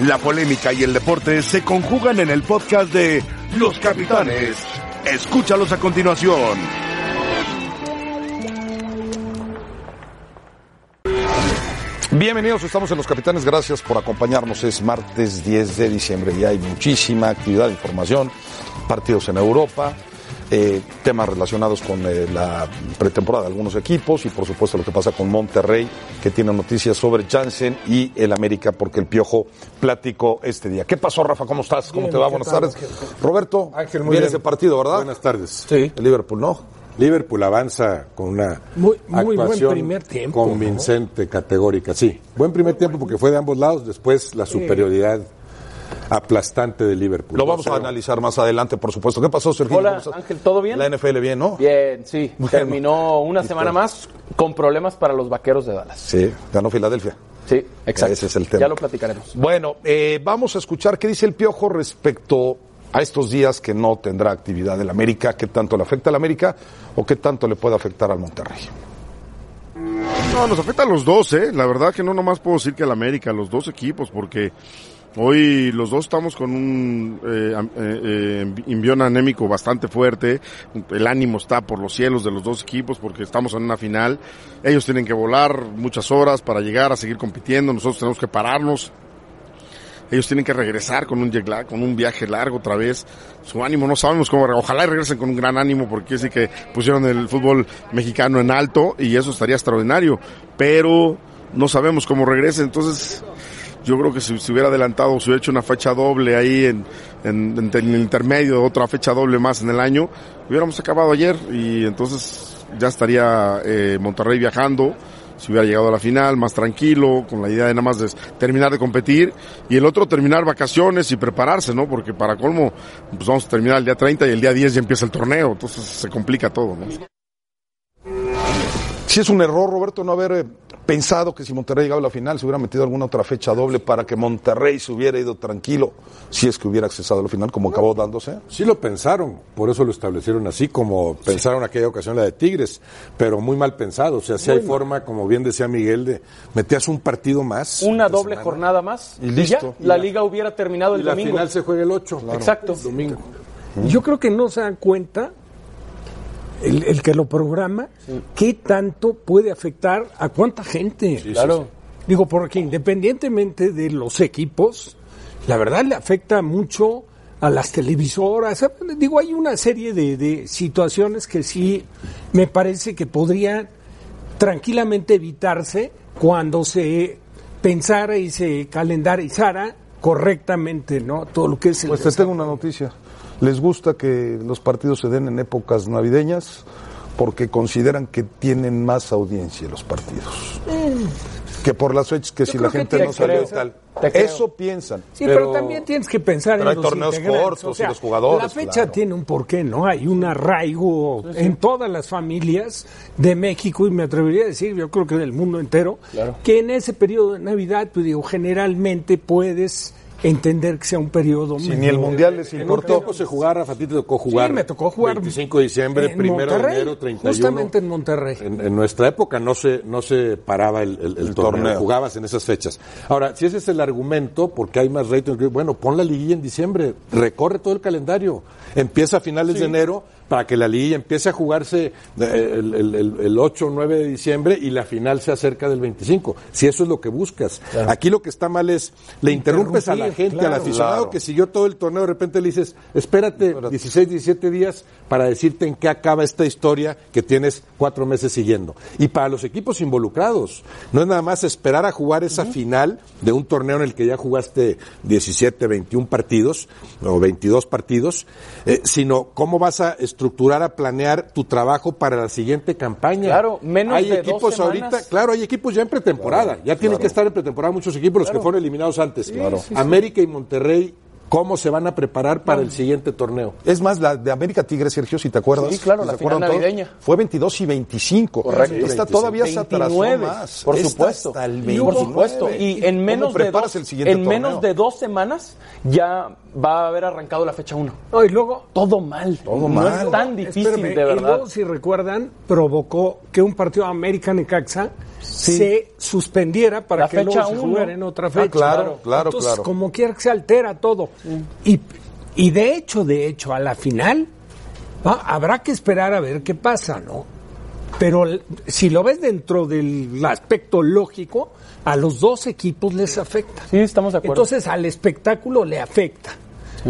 La polémica y el deporte se conjugan en el podcast de Los Capitanes. Escúchalos a continuación. Bienvenidos, estamos en Los Capitanes, gracias por acompañarnos. Es martes 10 de diciembre y hay muchísima actividad, información, partidos en Europa, eh, temas relacionados con eh, la pretemporada de algunos equipos y por supuesto lo que pasa con Monterrey, que tiene noticias sobre Jansen y el América, porque el Piojo platicó este día. ¿Qué pasó, Rafa? ¿Cómo estás? ¿Cómo Bien, te va? ¿qué Buenas tardes. Ángel? Roberto, Ángel, muy bien. ese partido, ¿verdad? Buenas tardes. Sí. El Liverpool, ¿no? Liverpool avanza con una Muy- muy buen actuación primer tiempo, convincente, categórica. Sí, buen primer tiempo porque fue de ambos lados, después la superioridad aplastante de Liverpool. Lo vamos a 2-0. analizar más adelante, por supuesto. ¿Qué pasó, Sergio? Hola. Ángel, ¿todo bien? La NFL bien, ¿no? Bien, sí. Bueno. Terminó una semana más con problemas para los vaqueros de Dallas. Sí, ganó Filadelfia. Sí, exacto. Ese es el tema. Ya lo platicaremos. Bueno, eh, vamos a escuchar qué dice el Piojo respecto a estos días que no tendrá actividad el América, qué tanto le afecta al América o qué tanto le puede afectar al Monterrey. No, nos afecta a los dos, ¿eh? La verdad que no nomás puedo decir que al América, a los dos equipos, porque hoy los dos estamos con un eh, eh, eh, anémico bastante fuerte. El ánimo está por los cielos de los dos equipos porque estamos en una final. Ellos tienen que volar muchas horas para llegar a seguir compitiendo. Nosotros tenemos que pararnos. Ellos tienen que regresar con un viaje largo otra vez. Su ánimo no sabemos cómo. Ojalá regresen con un gran ánimo porque sí que pusieron el fútbol mexicano en alto y eso estaría extraordinario. Pero no sabemos cómo regresen. Entonces, yo creo que si se hubiera adelantado, si hubiera hecho una fecha doble ahí en, el intermedio, otra fecha doble más en el año, hubiéramos acabado ayer y entonces ya estaría eh, Monterrey viajando si hubiera llegado a la final más tranquilo, con la idea de nada más terminar de competir, y el otro terminar vacaciones y prepararse, ¿no? Porque para colmo, pues vamos a terminar el día 30 y el día 10 ya empieza el torneo, entonces se complica todo, ¿no? Si es un error, Roberto, no haber eh, pensado que si Monterrey llegaba a la final se hubiera metido alguna otra fecha doble para que Monterrey se hubiera ido tranquilo si es que hubiera accesado a la final como acabó dándose. Sí lo pensaron, por eso lo establecieron así, como pensaron aquella ocasión la de Tigres, pero muy mal pensado. O sea, si hay forma, como bien decía Miguel, de metías un partido más. Una doble semana, jornada más Y listo. ya, la liga hubiera terminado Y el la domingo. final se juega el 8. Exacto. El domingo. Yo creo que no se dan cuenta el, el que lo programa qué tanto puede afectar a cuánta gente. Claro. Digo, porque independientemente de los equipos, la verdad le afecta mucho a las televisoras. Digo, hay una serie de, de situaciones que sí me parece que podrían tranquilamente evitarse cuando se pensara y se calendarizara correctamente, ¿no? Todo lo que es el Pues te tengo una noticia. Les gusta que los partidos se den en épocas navideñas porque consideran que tienen más audiencia los partidos. Que por las fechas que si la gente te no salió y creo, tal. Eso piensan. Sí, pero, también tienes que pensar pero en hay los torneos cortos y los jugadores, La fecha claro. tiene un porqué, ¿no? Hay un arraigo en todas las familias de México y me atrevería a decir, yo creo que del mundo entero, que en ese periodo de Navidad, pues digo, generalmente puedes entender que sea un periodo Si medio- ni el mundial les importó. tiempo se jugaba, Rafa, a ti te tocó jugar. Sí, me tocó jugar 25 de diciembre, en primero de Monterrey, enero, 31. Justamente en Monterrey. En, en nuestra época no se, no se paraba el, el- el torneo, torneo. jugabas en esas fechas. Ahora, si ese es el argumento, porque hay más rating, bueno, pon la liguilla en diciembre, recorre todo el calendario, empieza a finales de enero para que la liguilla empiece a jugarse eh, el, el- el- el 8 o 9 de diciembre y la final sea cerca del 25, si eso es lo que buscas. Aquí lo que está mal es, le interrumpes a la gente, al claro. aficionado Claro. que siguió todo el torneo, de repente le dices, espérate 16, 17 días para decirte en qué acaba esta historia que tienes cuatro meses siguiendo. Y para los equipos involucrados, no es nada más esperar a jugar esa final de un torneo en el que ya jugaste 17, 21 partidos o 22 partidos, eh, sino cómo vas a estructurar, a planear tu trabajo para la siguiente campaña. Claro, menos hay de dos equipos semanas. ahorita, claro, hay equipos ya en pretemporada, ya tienen que estar en pretemporada muchos equipos los que fueron eliminados antes. América y Monterrey cómo se van a preparar para el siguiente torneo. Es más, la de América Tigre, Sergio, si te acuerdas. Sí, claro, ¿se la final todos? navideña. Fue 22 y 25. Correcto. Esta 25. todavía se atrasó 29, más. por Esta supuesto. hasta el Por 29. supuesto. Y en ¿Cómo menos de preparas dos, el siguiente en menos de dos semanas ya va a haber arrancado la fecha 1. No, y luego Todo mal. Todo no mal. es tan difícil, Espérame, de Y verdad. luego, si recuerdan, provocó que un partido American Necaxa se suspendiera para La que luego fecha se uno. jugara en otra fecha. Ah, claro, claro, Entonces, claro. como quiera que se altera todo. Y, y de hecho, de hecho, a la final va, habrá que esperar a ver qué pasa, ¿no? Pero si lo ves dentro del aspecto lógico, a los dos equipos les afecta. Sí, estamos de acuerdo. Entonces al espectáculo le afecta.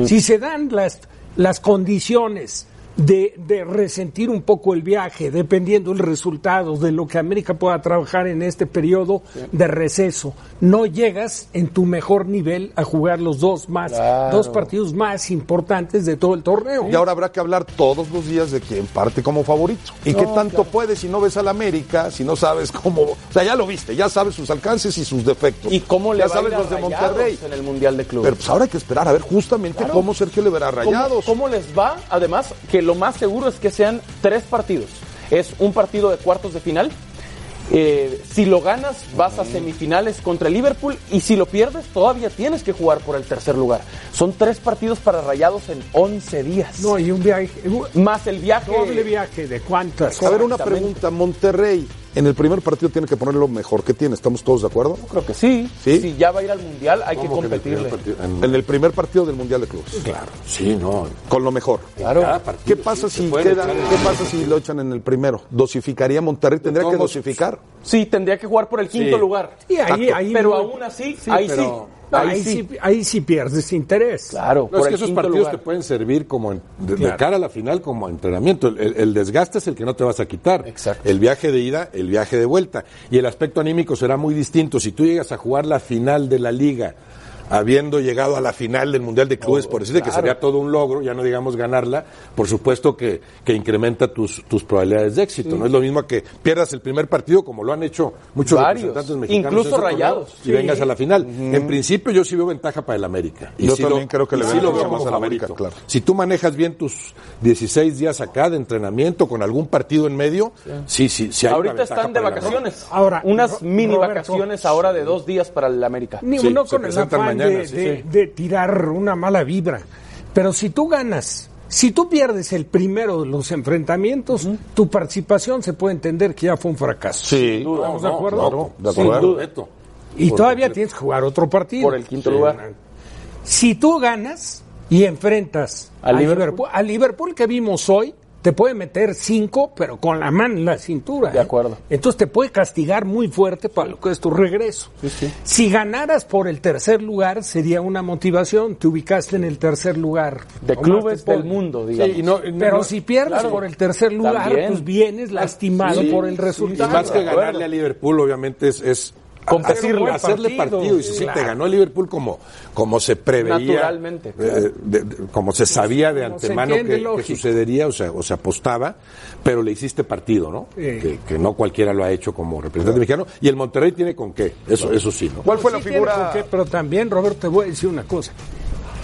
Si se dan las, las condiciones de, de resentir un poco el viaje, dependiendo el resultado de lo que América pueda trabajar en este periodo de receso, no llegas en tu mejor nivel a jugar los dos más, dos partidos más importantes de todo el torneo. Y ahora habrá que hablar todos los días de quién parte como favorito. ¿Y qué tanto puede si no ves al América, si no sabes cómo... O sea, ya lo viste, ya sabes sus alcances y sus defectos. ¿Y cómo le ya va a sabes ir a los de Rayados Monterrey. en el Mundial de Clubes? Pero pues ahora hay que esperar a ver justamente cómo Sergio le verá a ¿Cómo, Rayados. cómo les va? Además, que lo más seguro es que sean tres partidos. Es un partido de cuartos de final. Eh, si lo ganas, vas a semifinales contra el Liverpool. Y si lo pierdes, todavía tienes que jugar por el tercer lugar. Son tres partidos para Rayados en 11 días. No, y un viaje, un Más el viaje. doble viaje de cuántas. A ver, una pregunta. Monterrey, en el primer partido tiene que poner lo mejor que tiene. ¿Estamos todos de acuerdo? Creo que sí. Sí. Si ya va a ir al Mundial, hay que ¿Cómo que en el primer competirle. partido? En- En el primer partido del Mundial de Clubes. Claro, sí, no. Con lo mejor. Claro. Partido, ¿Qué pasa sí, si queda, echar qué pasa si lo echan en el primero? ¿Dosificaría Monterrey? ¿Tendría que dosificar? Sí, tendría que jugar por el quinto Sí. lugar. Y ahí, ahí Pero no- aún así, ahí pero- sí. No, Ahí, ahí, sí. sí, ahí sí pierdes interés. Claro, No, es que esos partidos lugar. te pueden servir como en- de, cara a la final como entrenamiento. El, el- el desgaste es el que no te vas a quitar. Exacto. El viaje de ida, el viaje de vuelta. Y el aspecto anímico será muy distinto. Si tú llegas a jugar la final de la liga habiendo llegado a la final del Mundial de Clubes, por decirte que sería todo un logro, ya no digamos ganarla, por supuesto que, que incrementa tus, tus probabilidades de éxito. No es lo mismo que pierdas el primer partido, como lo han hecho muchos Varios, representantes mexicanos. incluso torneo, Rayados. Y Sí. vengas a la final. En principio yo sí veo ventaja para el América. Y Yo sí también creo que le sí veo lo mucho veo más como al América, claro. Si tú manejas bien tus 16 días acá de entrenamiento con algún partido en medio, sí, sí, sí hay Ahorita están de vacaciones. Ahora, unas mini Roberto. vacaciones ahora de dos días para el América. Ni Sí, uno con el afán mañana, de, sí, de- sí. de tirar una mala vibra. Pero si tú ganas, si tú pierdes el primero de los enfrentamientos, tu participación se puede entender que ya fue un fracaso. Sí. ¿Estamos de acuerdo? Claro, de Sin acuerdo. duda. Y Por todavía tienes que jugar otro partido. Por el quinto lugar. Si tú ganas y enfrentas ¿A a, Liverpool? Liverpool, a Liverpool que vimos hoy, te puede meter cinco, pero con la mano en la cintura. De ¿eh? acuerdo. Entonces te puede castigar muy fuerte para lo que es tu regreso. Si ganaras por el tercer lugar, sería una motivación. Te ubicaste en el tercer lugar. De clubes del mundo, digamos. Sí, y no- y no- Pero no- si pierdes claro. por el tercer lugar, También. pues vienes lastimado Sí, por el sí, resultado. Y más que ganarle a Liverpool, obviamente, es, es Competirle. hacerle, hacerle Partido, partido. Y si sí, claro. te ganó el Liverpool como, como se preveía. Naturalmente, eh, claro. de- de- como se sabía de antemano entiende que, sucedería, o sea, o se apostaba, pero le hiciste partido, ¿no? Sí. Que, que no cualquiera lo ha hecho como representante mexicano. Y el Monterrey tiene con qué. Eso, eso sí, ¿no? ¿Cuál fue la Sí figura? con qué, pero también, Roberto, te voy a decir una cosa.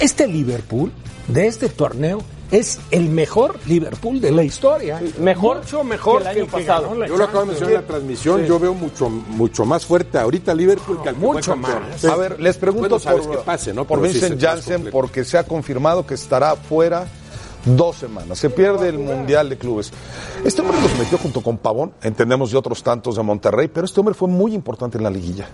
Este Liverpool, de este torneo, es el mejor Liverpool de la historia. mejor Mucho mejor que el año pasado. Yo lo acabo de mencionar en la transmisión, yo veo mucho mucho más fuerte ahorita Liverpool que al mucho más. A ver, les pregunto Bueno, sabes por, que pase, ¿no? por Pero Vincent Janssen porque se ha confirmado que estará fuera dos semanas. Se pierde el Mundial de Clubes. Este hombre los metió junto con Pavón, entendemos de otros tantos de Monterrey, pero este hombre fue muy importante en la liguilla.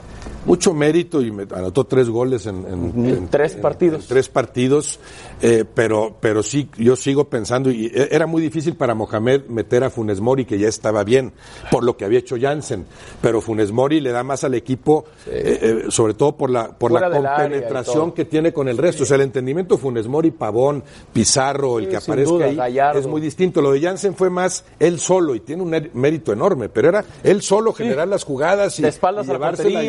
Mucho mérito y me anotó tres goles en, en- en- tres en- partidos. tres partidos, eh, pero, pero sí, yo sigo pensando, y e- era muy difícil para Mohamed meter a Funes Mori, que ya estaba bien, por lo que había hecho Jansen, pero Funes Mori le da más al equipo, eh, eh, sobre todo por la, por la Fuera compenetración que tiene con el resto. O sea, el entendimiento Funes Mori, Pavón, Pizarro, el Sí, que aparezca duda, ahí, Gallardo. es muy distinto. Lo de Jansen fue más él solo y tiene un mérito enorme, pero era él solo generar las jugadas y, De espaldas y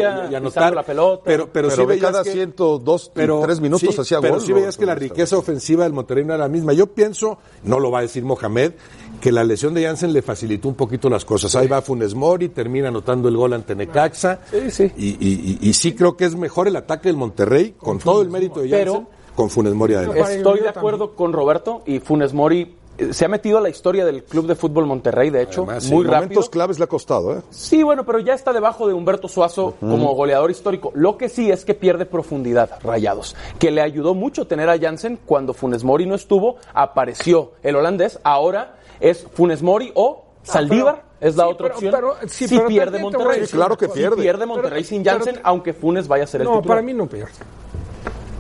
a la anotar la pelota. Pero, pero, Pero, sí veías cada que- 102 pero, y 3 minutos sí, hacía pero gol. sí veías que la riqueza ofensiva del Monterrey no era la misma. Yo pienso, no lo va a decir Mohamed, que la lesión de Jansen le facilitó un poquito las cosas. Ahí va Funes Mori, termina anotando el gol ante Necaxa. Sí, sí. Y, y- y- y sí creo que es mejor el ataque del Monterrey, con todo el mérito de Pero- Jansen, con Funes Mori adelante. Estoy de acuerdo con Roberto y Funes Mori se ha metido a la historia del Club de Fútbol Monterrey, de hecho, Además, muy Momentos rápido. claves le ha costado, ¿eh? Sí, bueno, pero ya está debajo de Humberto Suazo como goleador histórico. Lo que sí es que pierde profundidad, Rayados, que le ayudó mucho tener a Jansen cuando Funes Mori no estuvo, apareció el holandés, ahora es Funes Mori o Saldívar, es la sí, otra pero- opción. pero- sí, si pero pierde Monterrey. claro que Si pierde. pierde Monterrey Pero- sin Jansen, aunque Funes vaya a ser el No, titular. para mí no pierde.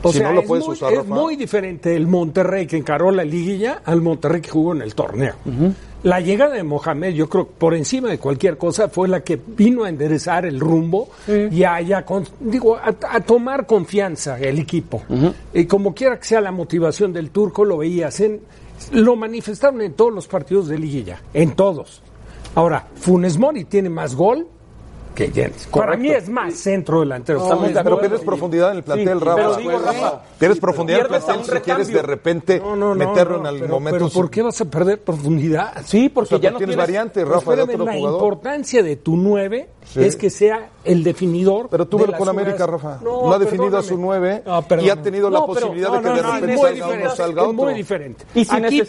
O Si sea, no lo es, puedes muy, usar, es Rafa. muy diferente el Monterrey que encaró la liguilla al Monterrey que jugó en el torneo. La llegada de Mohamed, yo creo, por encima de cualquier cosa, fue la que vino a enderezar el rumbo y a, y a con- digo, a, a tomar confianza el equipo. Y como quiera que sea la motivación del turco, lo veías en, lo manifestaron en todos los partidos de liguilla, en todos. Ahora, Funes Mori tiene más gol que Jens. Para mí es más centro delantero. Pero pierdes profundidad en el plantel, Sí, Rafa. pero digo, Rafa, Pierdes profundidad en el plantel si quieres de repente No, no, no, meterlo no, en el pero, momento. pero ¿por qué vas a perder profundidad? Sí, porque O sea, ya no tienes tienes variante, Pues Rafa, de otro la jugador. importancia de tu 9 es que sea el definidor. Pero tú las con América. Rafa. No, ha definido a su perdóname. nueve No, y perdóname. ha tenido la posibilidad de que no, de repente salga salga es muy otro. diferente. Y si Aquí.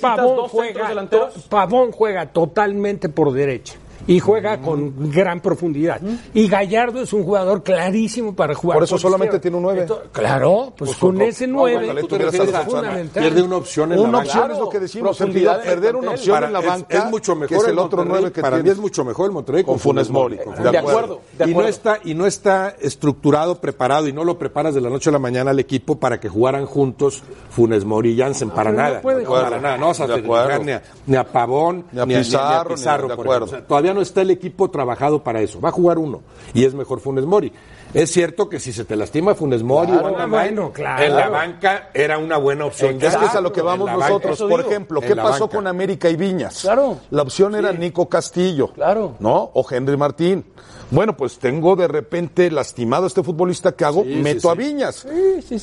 Pavón juega totalmente por derecha. Y juega con gran profundidad. Y Gallardo es un jugador clarísimo para jugar. Por eso por solamente izquierda. tiene un nueve. Entonces, claro, pues, con ese bueno, Tú te tuvieras refieres a a- fundamental. Pierde una opción en la Una banca. opción es lo que decimos, profundidad perder una opción Para- en la es- banca, es, mucho mejor que es el otro Monterrey, nueve que para mí tienes. es mucho mejor el Monterrey Con Funes Mori. con De De Funes Mori. acuerdo, de y no acuerdo. está y no está estructurado, preparado y no lo preparas de la noche a la mañana al equipo para que jugaran juntos Funes Mori y Jansen para no nada, puede para nada, no vas a De acuerdo. ni a, Pavón, Ni a Pizarro, ni a- de acuerdo. todavía no está el equipo trabajado para eso. Va a jugar uno y es mejor Funes Mori. Es cierto que si se te lastima Funes Mori Claro, bueno, mal, claro. en la banca era una buena opción. Es que es a lo que vamos nosotros. Por ejemplo, ¿qué pasó banca. con América y Viñas? Claro. La opción era Nico Castillo. Claro. ¿No? O Henry Martín. Bueno, pues tengo de repente lastimado a este futbolista que hago, Sí, meto sí, a sí. Viñas.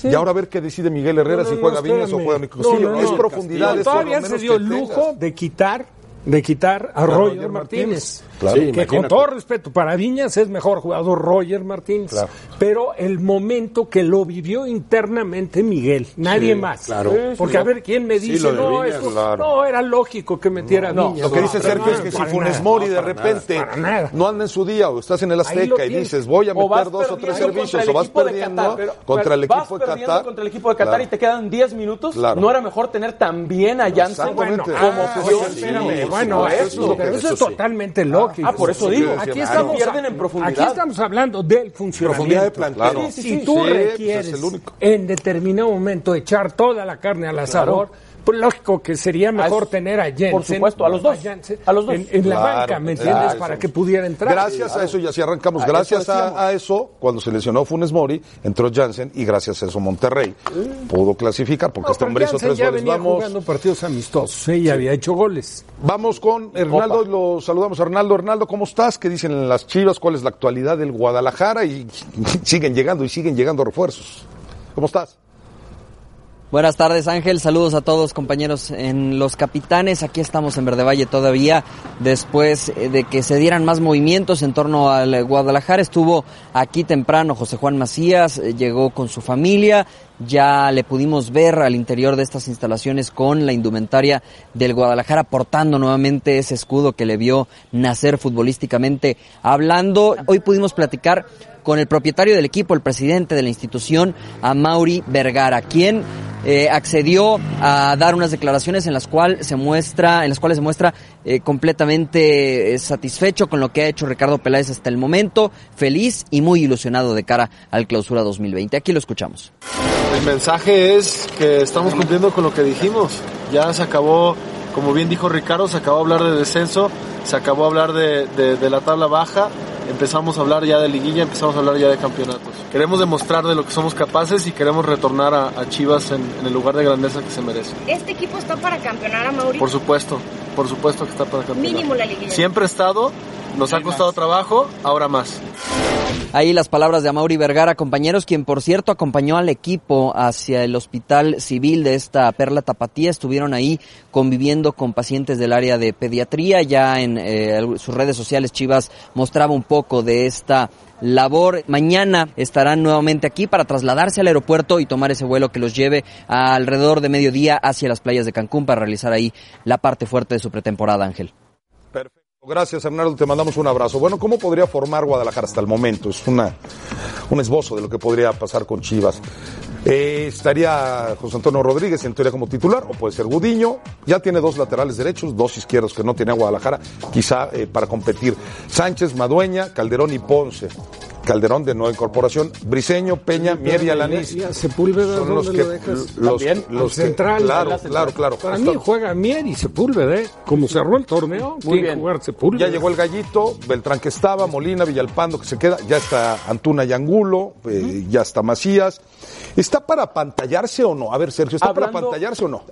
Y ahora a ver qué decide Miguel Herrera No, si juega no, Viñas o juega Nico Castillo. no, no. es profundidad. Todavía se dio el lujo tengas. de quitar de quitar a Roger, Martínez. Martínez. Claro. Sí, que con todo respeto, para Viñas es mejor jugador Roger Martínez. Claro. Pero el momento que lo vivió internamente Miguel, nadie más. claro. Porque a ver quién me Sí, dice, lo de no, Viñas, esto- claro. no, era lógico que metiera a Viñas. Lo que dice No, Sergio no, es que si Funes. Mori de repente nada. no anda en su día o estás en el Azteca y dices voy a meter dos o tres servicios o vas equipo de perdiendo Qatar, pero- contra el vas equipo de perdiendo Qatar. contra el equipo de Qatar y te quedan 10 minutos. ¿No era mejor tener también a Janssen como Ah, bueno, eso, es totalmente lógico. Ah, por eso digo. Aquí estamos, pierden en profundidad. aquí estamos hablando del funcionamiento. Profundidad de. Claro. Si Sí, sí, tú sí, pues requieres en determinado momento echar toda la carne al asador, pues lógico que sería mejor es- tener a Jensen. por supuesto, a los dos, Jensen a los dos. En, en la banca, ¿me entiendes? eso. Para que pudiera entrar. Gracias a eso, y así arrancamos, A gracias eso a, a eso, cuando se lesionó Funes Mori, entró Jansen y gracias a eso Monterrey pudo clasificar, porque No, este hombre hizo tres ya goles. venía Vamos, jugando partidos amistosos ¿eh? y había hecho goles. vamos con Hernaldo, y lo saludamos a Hernaldo. Hernaldo, ¿cómo estás? ¿Qué dicen en las Chivas? ¿Cuál es la actualidad del Guadalajara? Y siguen llegando y siguen llegando refuerzos. ¿Cómo estás? Buenas tardes Ángel, saludos a todos compañeros. En Los Capitanes, aquí estamos en Verde Valle todavía después eh, de que se dieran más movimientos en torno al Guadalajara, estuvo aquí temprano José Juan Macías, eh, llegó con su familia, ya le pudimos ver al interior de estas instalaciones con la indumentaria del Guadalajara portando nuevamente ese escudo que le vio nacer futbolísticamente hablando, hoy pudimos platicar con el propietario del equipo, el presidente de la institución, a Mauri Vergara, quien eh, accedió a dar unas declaraciones en las cuales se muestra, en las cuales se muestra eh, completamente eh, satisfecho con lo que ha hecho Ricardo Peláez hasta el momento, feliz y muy ilusionado de cara al clausura 2020. Aquí lo escuchamos. El mensaje es que estamos cumpliendo con lo que dijimos. Ya se acabó, como bien dijo Ricardo, se acabó hablar de descenso, se acabó hablar de la tabla baja, empezamos a hablar ya de liguilla, empezamos a hablar ya de campeonatos. Queremos demostrar de lo que somos capaces y queremos retornar a, a Chivas en, en el lugar de grandeza que se merece. ¿Este equipo está para campeonar a Mauri? Por supuesto, por supuesto que está para campeonar. Mínimo la liguilla. Siempre ha estado, nos ha costado trabajo, ahora más. Ahí las palabras de Amaury Vergara, compañeros, quien por cierto acompañó al equipo hacia el hospital civil de esta Perla Tapatía. Estuvieron ahí conviviendo con pacientes del área de pediatría. Ya en eh, sus redes sociales Chivas mostraba un poco de esta labor. Mañana estarán nuevamente aquí para trasladarse al aeropuerto y tomar ese vuelo que los lleve alrededor de mediodía hacia las playas de Cancún para realizar ahí la parte fuerte de su pretemporada, Ángel. Perfecto. Gracias, Hernando. Te mandamos un abrazo. Bueno, ¿cómo podría formar Guadalajara hasta el momento? Es una, un esbozo de lo que podría pasar con Chivas. Eh, estaría José Antonio Rodríguez en teoría como titular, o puede ser Gudiño. Ya tiene dos laterales derechos, dos izquierdos que no tiene Guadalajara, quizá eh, para competir. Sánchez, Madueña, Calderón y Ponce. Calderón de nueva incorporación, Briseño, Peña, Mier y Alanís. Ya, ya, Sepúlveda, Son los ¿dónde que lo dejas? los, También, los que- central. claro, claro, claro. Para Hasta- mí juega Mier y Sepúlveda, ¿eh? Como cerró el torneo, tiene bien. que jugar Sepúlveda. Ya llegó el gallito, Beltrán que estaba, Molina, Villalpando que se queda, ya está Antuna y Angulo, eh, ya está Macías. ¿Está para pantallarse o no? A ver, Sergio, ¿está para pantallarse o no?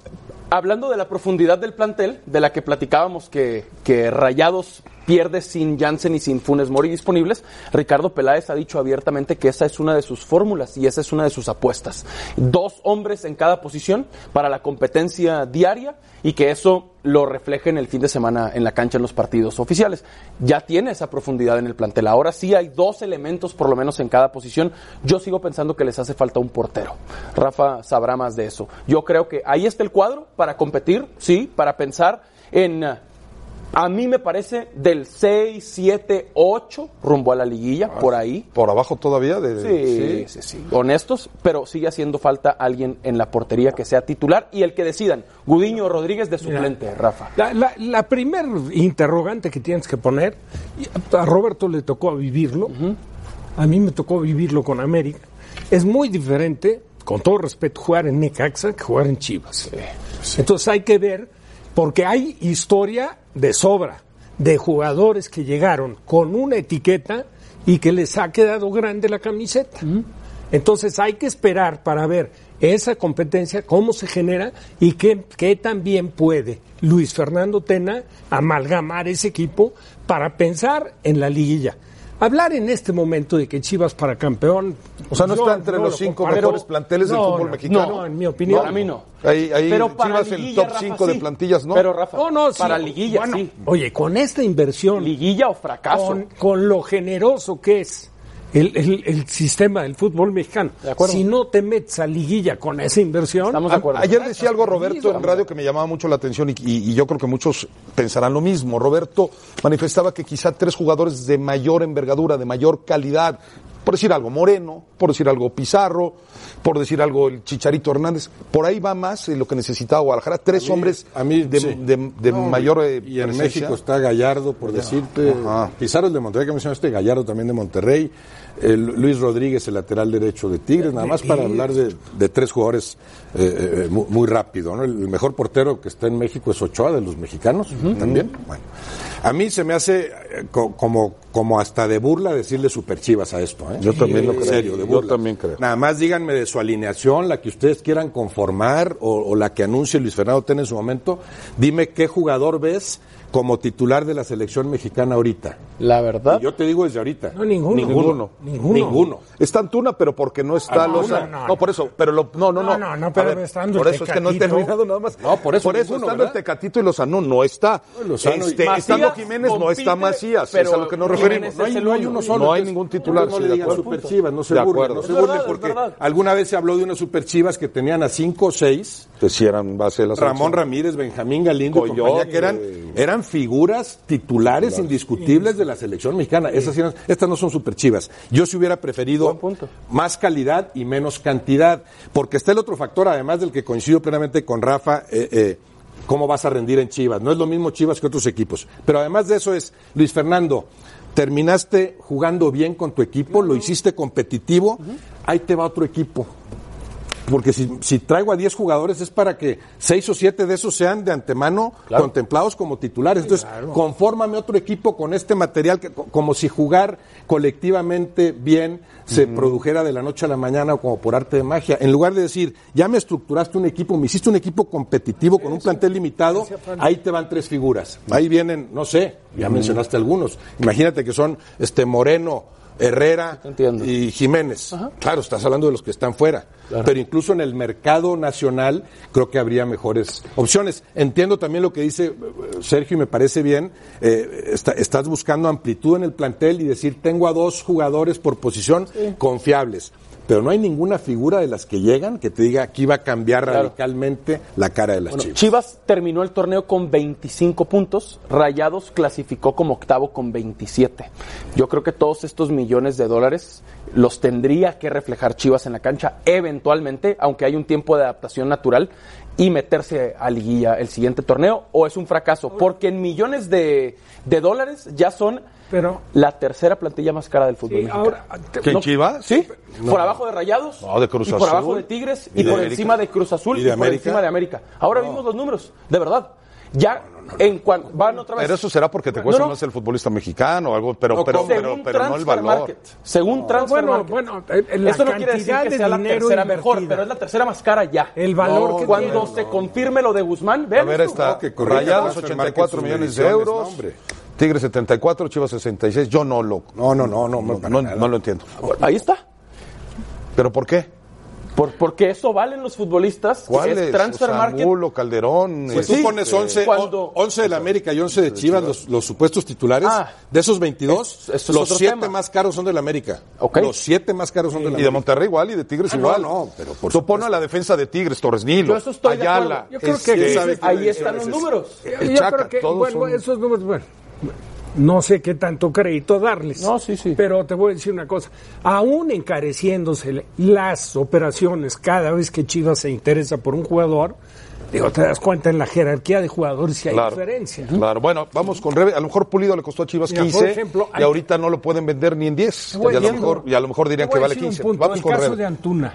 Hablando de la profundidad del plantel, de la que platicábamos que, que Rayados pierde sin Jansen y sin Funes Mori disponibles, Ricardo Peláez ha dicho abiertamente que esa es una de sus fórmulas y esa es una de sus apuestas. Dos hombres en cada posición para la competencia diaria y que eso lo refleje en el fin de semana en la cancha en los partidos oficiales. Ya tiene esa profundidad en el plantel. Ahora sí hay dos elementos por lo menos en cada posición. Yo sigo pensando que les hace falta un portero. Rafa sabrá más de eso. Yo creo que ahí está el cuadro para competir, sí, para pensar en a mí me parece del 6, 7, 8 rumbo a la liguilla, por ahí. Por abajo todavía de Sí, sí, sí, Honestos, pero sigue haciendo falta alguien en la portería que sea titular y el que decidan. Gudiño o Rodríguez de suplente, Rafa. La, la, la primer interrogante que tienes que poner, y a Roberto le tocó vivirlo, a mí me tocó vivirlo con América, es muy diferente, con todo respeto, jugar en Necaxa que jugar en Chivas. Entonces hay que ver, porque hay historia de sobra de jugadores que llegaron con una etiqueta y que les ha quedado grande la camiseta. Entonces hay que esperar para ver esa competencia, cómo se genera y qué, qué también puede Luis Fernando Tena amalgamar ese equipo para pensar en la liguilla. Hablar en este momento de que Chivas para campeón. O sea, no yo está entre no los lo cinco mejores planteles del fútbol no, mexicano. No, en mi opinión. Para mí no. Ahí, ahí Pero para Chivas el liguilla, top Rafa, 5 de sí. plantillas, ¿no? Pero Rafa, No, no, sí. para liguilla, Bueno, sí. Oye, con esta inversión, Liguilla o fracaso. con, con lo generoso que es el, el- el sistema del fútbol mexicano, De acuerdo. si no te metes a liguilla con esa inversión, Estamos de A- acuerdo. Ayer decía algo Roberto en radio que me llamaba mucho la atención y, y- y yo creo que muchos pensarán lo mismo. Roberto manifestaba que quizá tres jugadores de mayor envergadura, de mayor calidad, por decir algo Moreno, por decir algo Pizarro, por decir algo el Chicharito Hernández, por ahí va más lo que necesitaba Guadalajara. Tres hombres a mí, de, sí. de- de No, mayor eh, Y en presencia. México está Gallardo, por decirte. Ajá. Pizarro el de Monterrey, que mencionaste, Gallardo también de Monterrey. El Luis Rodríguez, el lateral derecho de Tigres, nada más para hablar de, de tres jugadores eh, eh, muy, muy rápido. ¿no? El mejor portero que está en México es Ochoa, de los mexicanos, también. Bueno, a mí se me hace eh, co- como, como hasta de burla decirle super chivas a esto. ¿eh? Yo también lo En creo. serio, de Yo burla. también creo. Nada más díganme de su alineación, la que ustedes quieran conformar o, o la que anuncie Luis Fernando Tena en su momento. Dime qué jugador ves como titular de la selección mexicana ahorita. La verdad. Y yo te digo desde ahorita. No, ninguno. Ninguno. Ninguno. Ninguno. Está Antuna, pero porque no está Ah, los. no, No, no, por eso. Pero lo, no, no, no. No, no, no, pero ver, está dando por eso es que no he terminado nada más. No, por eso ninguno, estando ¿verdad? el Tecatito y Lozano no está. Lozano Este, Macías estando Jiménez no está Macías. pero es a lo que nos referimos. No hay, no hay uno. solo. No hay ningún titular, No sí, le de digan acuerdo. super chivas, no se De burlen, acuerdo. no se burlen porque alguna vez se habló de unas super chivas que tenían a cinco o seis Que sí eran base de la Ramón. Ramírez, Benjamín Galindo, que eran, eran figuras titulares indiscutibles de la selección mexicana. Esas eran- estas no son super chivas. Yo sí hubiera preferido más calidad y menos cantidad, porque está el otro factor, además del que coincido plenamente con Rafa, eh, eh, cómo vas a rendir en Chivas. No es lo mismo Chivas que otros equipos. Pero además de eso es, Luis Fernando, terminaste jugando bien con tu equipo, lo hiciste competitivo, ahí te va otro equipo. Porque si, si traigo a 10 jugadores es para que 6 o 7 de esos sean de antemano contemplados como titulares. Entonces, confórmame otro equipo con este material, que, co- como si jugar colectivamente bien se produjera de la noche a la mañana o como por arte de magia. En lugar de decir, ya me estructuraste un equipo, me hiciste un equipo competitivo con un plantel limitado, ahí te van tres figuras. Ahí vienen, no sé, ya mencionaste algunos. Imagínate que son este Moreno, Herrera y Jiménez. Claro, estás hablando de los que están fuera. Pero incluso en el mercado nacional creo que habría mejores opciones. Entiendo también lo que dice eh, Sergio y me parece bien. Eh, está- estás buscando amplitud en el plantel y decir, tengo a dos jugadores por posición confiables. Pero no hay ninguna figura de las que llegan que te diga aquí va a cambiar radicalmente la cara de las Bueno, Chivas. Chivas terminó el torneo con 25 puntos, Rayados clasificó como octavo con 27. Yo creo que todos estos millones de dólares los tendría que reflejar Chivas en la cancha eventualmente, aunque hay un tiempo de adaptación natural y meterse a liguilla el siguiente torneo o es un fracaso, porque en millones de, de dólares ya son Pero la tercera plantilla más cara del fútbol sí, mexicano. ahora te- ¿Quién, No, Chivas? Sí, por abajo de Rayados, No, de Cruz y por Azul. abajo de Tigres y, ¿Y de por América? encima de Cruz Azul ¿Y y, de por América? encima de América. Ahora vimos los números, de verdad. Ya en cuan- van otra vez. Pero eso será porque te cuesta No, no. más el futbolista mexicano o algo, pero, No, pero, pero, no el valor. Market. Según Transfer bueno, Market. bueno, la Esto no quiere decir que de sea la tercera mejor, pero es la tercera más cara ya. El valor No, que Cuando tiene. se confirme lo de Guzmán, A vean ver, esto. está que Rayados Transfer Market 84 sus millones de euros, no, hombre. Tigres 74, Chivas 66. Yo no lo, No, no, no, no, no, no, no lo entiendo. Ahí está. ¿Pero por qué? Por, porque eso valen los futbolistas. ¿Cuál es es? Transfer O sea, Market. Angulo, Calderón. Pues este, tú pones 11, cuando- 11 de la América y 11 de Chivas, los, los supuestos titulares. Ah. de esos 22, Es- eso es los otro 7 tema. más caros son de la América. Ok. Los 7 más caros son de la Y de América. Monterrey igual, y de Tigres Ah, no, igual. no, pero por Tú pones a la defensa de Tigres, Torres Nilo, Yo eso estoy de Ayala. acuerdo. Yo creo este, que quién Ahí es, están los es- números. El Yo Chaca, creo que, todos bueno, son- esos números, bueno, no sé qué tanto crédito darles. No, sí, sí. Pero te voy a decir una cosa. Aún encareciéndose las operaciones cada vez que Chivas se interesa por un jugador, digo, te das cuenta en la jerarquía de jugadores si hay Claro, diferencia. claro. Bueno, vamos con Rebe. A lo mejor Pulido le costó a Chivas Mira, por 15 ejemplo, y hay- ahorita no lo pueden vender ni en 10. Te voy Y a, lo mejor, y a lo mejor dirían que vale decir un 15. punto. Vamos el con caso Rebe. de Antuna.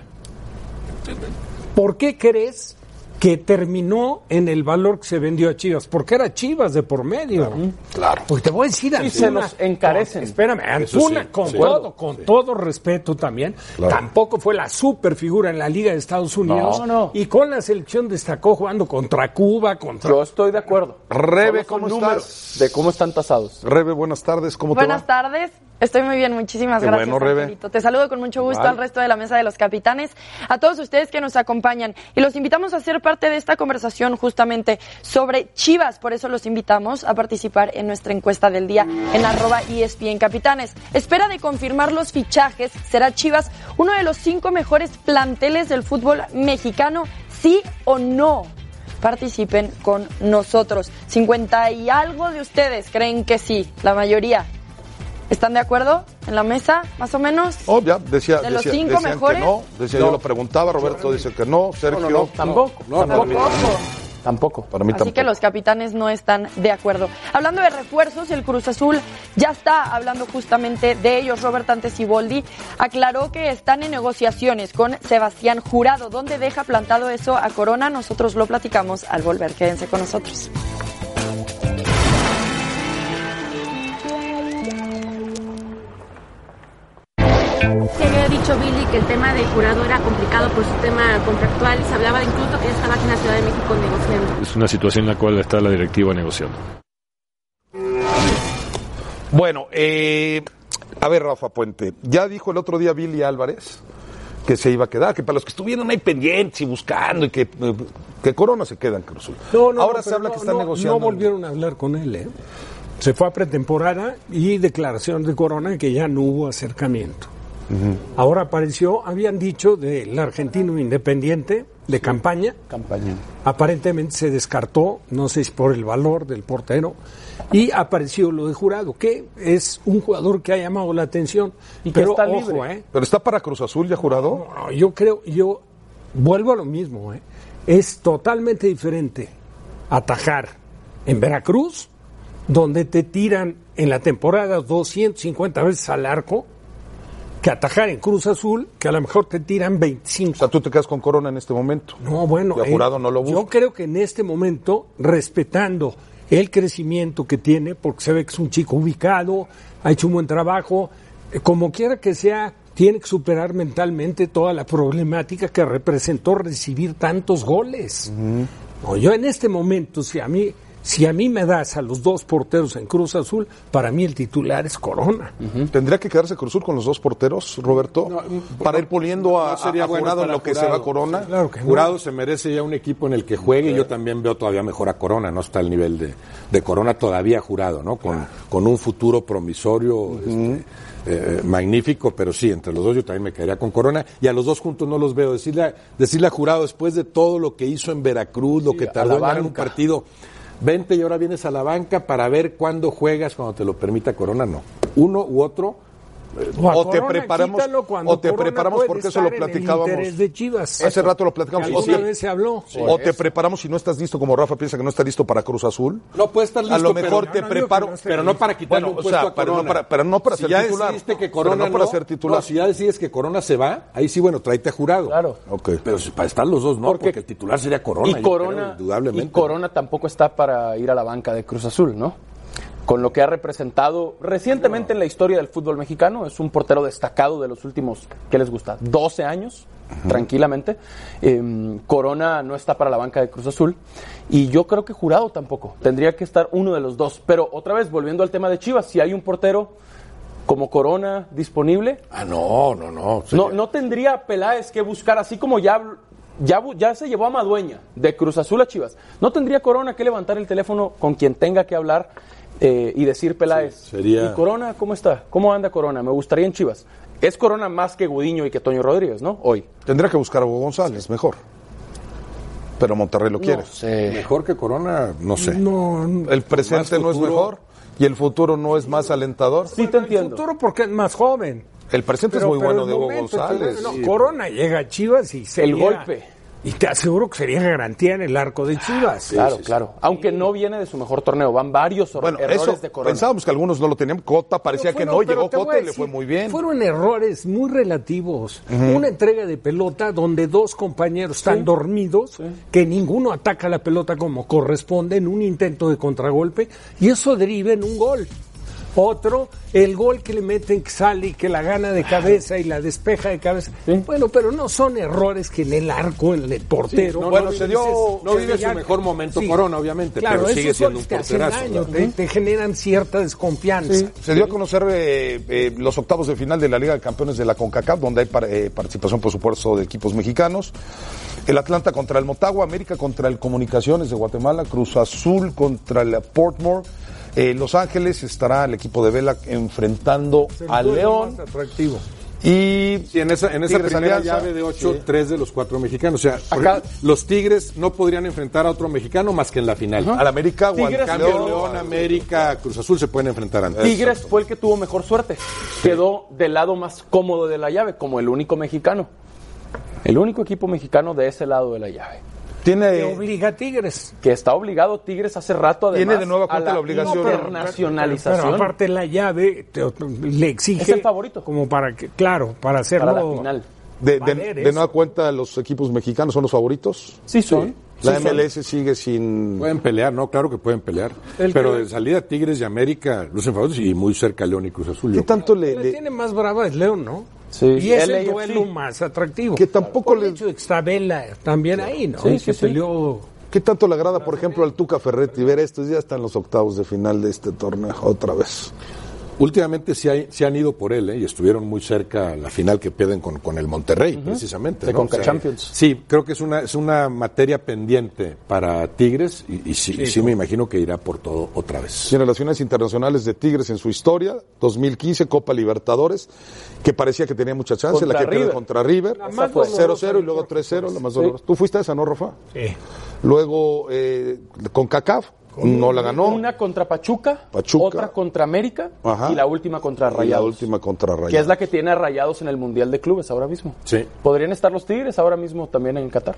¿Por qué crees que terminó en el valor que se vendió a Chivas? Porque era Chivas de por medio. Claro. Porque te voy a decir, Y se Antuna, los encarecen. con- espérame, Antuna, sí, con sí. todo, con todo respeto también, tampoco fue la super figura en la Liga de Estados Unidos. No, no. Y con la selección destacó jugando contra Cuba, contra Yo estoy de acuerdo. Rebe, ¿cómo números estás? De cómo están tasados. Rebe, buenas tardes. ¿Cómo Buenas te va? tardes. Estoy muy bien, muchísimas Qué gracias. bueno, Rebe. Te saludo con mucho gusto al resto de la mesa de los capitanes, a todos ustedes que nos acompañan y los invitamos a ser parte de esta conversación justamente sobre Chivas. Por eso los invitamos a participar en nuestra encuesta del día en arroba ESPN Capitanes. Espera de confirmar los fichajes. ¿Será Chivas uno de los cinco mejores planteles del fútbol mexicano? ¿Sí o no? participen con nosotros. 50 y algo de ustedes creen que sí, la mayoría. ¿Están de acuerdo en la mesa, más o menos? Oh, ya, decía, ¿De los cinco decían mejores? que no. Decía, yo lo preguntaba, Roberto dice que no, Sergio. Tampoco. No, no, tampoco. Tampoco. Para mí Así tampoco. que los capitanes no están de acuerdo. Hablando de refuerzos, el Cruz Azul ya está hablando justamente de ellos. Robert Antesiboldi aclaró que están en negociaciones con Sebastián Jurado. ¿Dónde deja plantado eso a Corona? Nosotros lo platicamos al volver. Quédense con nosotros. Que había dicho Billy que el tema de jurado era complicado por su tema contractual. Se hablaba de incluso que ya estaba aquí en la Ciudad de México negociando. Es una situación en la cual está la directiva negociando. Bueno, eh, a ver, Rafa Puente, ya dijo el otro día Billy Álvarez que se iba a quedar, que para los que estuvieron ahí pendientes y buscando y que, eh, que Corona se queda en Cruz Azul. No, no, Ahora no, se habla no, que están no, negociando. No volvieron a hablar con él, ¿eh? Se fue a pretemporada y declaración de Corona que ya no hubo acercamiento. Ahora apareció, habían dicho del argentino independiente de campaña. Campaña. Aparentemente se descartó, no sé si por el valor del portero, y apareció lo de jurado, que es un jugador que ha llamado la atención. Y que pero está ojo, libre. ¿eh? Pero está para Cruz Azul ya jurado. No, no, yo creo, yo vuelvo a lo mismo, ¿eh? es totalmente diferente atajar en Veracruz, donde te tiran en la temporada 250 veces al arco, que atajar en Cruz Azul, que a lo mejor te tiran 25. O sea, tú te quedas con Corona en este momento. No, bueno, Y a Jurado no lo busca. yo creo que en este momento, respetando el crecimiento que tiene, porque se ve que es un chico ubicado, ha hecho un buen trabajo, eh, como quiera que sea, tiene que superar mentalmente toda la problemática que representó recibir tantos goles. No, yo en este momento, si a mí si a mí me das a los dos porteros en Cruz Azul, para mí el titular es Corona. ¿Tendría que quedarse Cruz Azul con los dos porteros, Roberto? para ir poniendo a, No sería a bueno Jurado en lo que se va Corona. Claro que no. Jurado se merece ya un equipo en el que juegue y yo también veo todavía mejor a Corona, no está al nivel de, de Corona todavía Jurado, ¿no? Con, con un futuro promisorio este, eh, magnífico, pero sí, entre los dos yo también me quedaría con Corona y a los dos juntos no los veo. Decirle, a- decirle a Jurado después de todo lo que hizo en Veracruz, lo que tardó en ganar un partido, vente y ahora vienes a la banca para ver cuándo juegas cuando te lo permita Corona, no. Uno u otro O te Corona preparamos- o te Corona preparamos porque eso lo platicábamos. de Chivas. Hace rato lo platicamos. O, vez se habló. o te preparamos si no estás listo, como Rafa piensa que no está listo para Cruz Azul. No puede estar listo, a lo mejor pero- te no, no digo preparo, no pero no para quitarle Bueno, un o puesto sea, a pero no Corona. para, pero no para si ser ya titular. decidiste que Pero Corona no para ser titular. no, si ya decides que Corona se va, ahí sí, bueno, tráete a jurado. Claro. Ok. Pero si para estar los dos, no, porque, el titular sería Corona. y Corona, creo, indudablemente. y Corona tampoco está para ir a la banca de Cruz Azul, ¿no? Con lo que ha representado recientemente en la historia del fútbol mexicano, es un portero destacado de los últimos, ¿qué les gusta? 12 años, tranquilamente. Eh, Corona no está para la banca de Cruz Azul y yo creo que Jurado tampoco. Tendría que estar uno de los dos. Pero otra vez, volviendo al tema de Chivas, si hay un portero como Corona disponible, Ah, no, no, no. no, no tendría Peláez que buscar, así como ya, ya, ya se llevó a Madueña de Cruz Azul a Chivas, no tendría Corona que levantar el teléfono con quien tenga que hablar eh, y decir Peláez. Sí, sería- ¿Y Corona cómo está? ¿Cómo anda Corona? Me gustaría en Chivas. Es Corona más que Gudiño y que Toño Rodríguez, ¿no? Hoy. Tendría que buscar a Hugo González, mejor. Pero Monterrey lo quiere. Sé. Mejor que Corona, no sé. No, El presente no es mejor y el futuro no es más alentador. Sí te entiendo. futuro porque es más joven. El presente Pero- es muy bueno el de Hugo momento, González. no, Sí. Corona llega a Chivas y sería- El golpe. Y te aseguro que sería garantía en el arco de Chivas. Claro, claro. Aunque no viene de su mejor torneo, van varios Bueno, errores eso de Corona. pensábamos que algunos no lo tenían. Cota parecía que Pero no, fueron- llegó Cota y le fue muy bien. Fueron errores muy relativos. Una entrega de pelota donde dos compañeros están dormidos, que ninguno ataca la pelota como corresponde en un intento de contragolpe, y eso deriva en un gol. Otro, el gol que le meten que sale y que la gana de cabeza y la despeja de cabeza. Bueno, pero no son errores que en el arco, en el portero. No, bueno, se dio, dices, no vive ya- su mejor momento Sí. Corona, obviamente, Claro, pero sigue siendo un porterazo. daño, te, te generan cierta desconfianza. Se dio a conocer eh, eh, los octavos de final de la Liga de Campeones de la CONCACAF, donde hay par- eh, participación, por supuesto, de equipos mexicanos. El Atlanta contra el Motagua, América contra el Comunicaciones de Guatemala, Cruz Azul contra el Portmore. Eh, Los Ángeles estará el equipo de Vela enfrentando duelo León. más atractivo. Y Sí, en esa, en esa primera Alianza. llave de ocho, tres de los cuatro mexicanos. O sea, Acá- ejemplo, los Tigres no podrían enfrentar a otro mexicano más que en la final. al América, o al Tigres Cambio León. León, América, Cruz Azul se pueden enfrentar antes. Tigres fue el que tuvo mejor suerte. Quedó del lado más cómodo de la llave, como el único mexicano. El único equipo mexicano de ese lado de la llave. Tiene, obliga a Tigres. Que está obligado Tigres hace rato además Tiene de nueva a cuenta la obligación. internacionalización. Pero aparte la llave te- le exige Es el favorito. como para que claro para hacerlo para la final. de, nueva cuenta, los equipos mexicanos son los favoritos. Sí son. La Sí son. MLS sigue sin... Pueden pelear, ¿no? Claro que pueden pelear. El Pero que- de salida Tigres y América lucen favoritos y muy cerca León y Cruz Azul. ¿Qué tanto le, La le- tiene más brava es León, ¿no? Sí. Y es el duelo más atractivo. Que tampoco le- está Vela también ahí, ¿no? Sí, que peleó ¿Qué tanto le agrada, por ejemplo, al Tuca Ferretti ver estos días están los octavos de final de este torneo otra vez? Últimamente sí, hay- sí han ido por él ¿eh? y estuvieron muy cerca la final que pierden con, con el Monterrey, precisamente. De ¿no? Conca Champions. Sí, creo que es una, es una materia pendiente para Tigres y, y sí, sí me imagino que irá por todo otra vez. Tiene las finales internacionales de Tigres en su historia, 2015 Copa Libertadores, que parecía que tenía mucha chance, Contra la que pierde River. contra River, La más 0-0 y luego 3-0, la más dolorosa. ¿Tú fuiste a esa, no, Rafa? Sí. Luego eh, con CACAF, no la ganó, Una contra Pachuca, Pachuca. otra contra América Ajá. y la última contra y la Rayados. última contra Rayados. Que es la que tiene a Rayados en el Mundial de Clubes ahora mismo. Sí. Podrían estar los Tigres ahora mismo también en Qatar.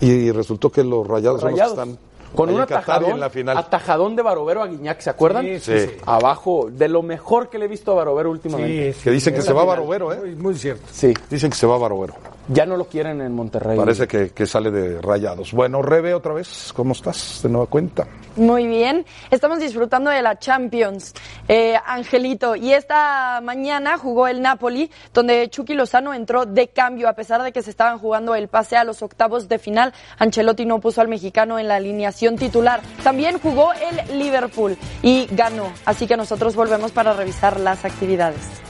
Y resultó que los Rayados, son los Rayados. que están Con un en Qatar y atajadón, en la final. atajadón de Barovero a Guiñac, ¿se acuerdan? Sí, sí. Abajo, de lo mejor que le he visto a Barovero últimamente. Sí, Que dicen que Es se va final. Barovero, ¿eh? Muy, muy cierto. Sí. Dicen que se va Barovero. Ya no lo quieren en Monterrey. Parece que, que sale de rayados. Bueno, Rebe, otra vez, ¿cómo estás? De nueva cuenta. Muy bien, estamos disfrutando de la Champions, eh, Angelito. Y esta mañana jugó el Napoli, donde Chucky Lozano entró de cambio, a pesar de que se estaban jugando el pase a los octavos de final. Ancelotti no puso al mexicano en la alineación titular. También jugó el Liverpool y ganó. Así que nosotros volvemos para revisar las actividades.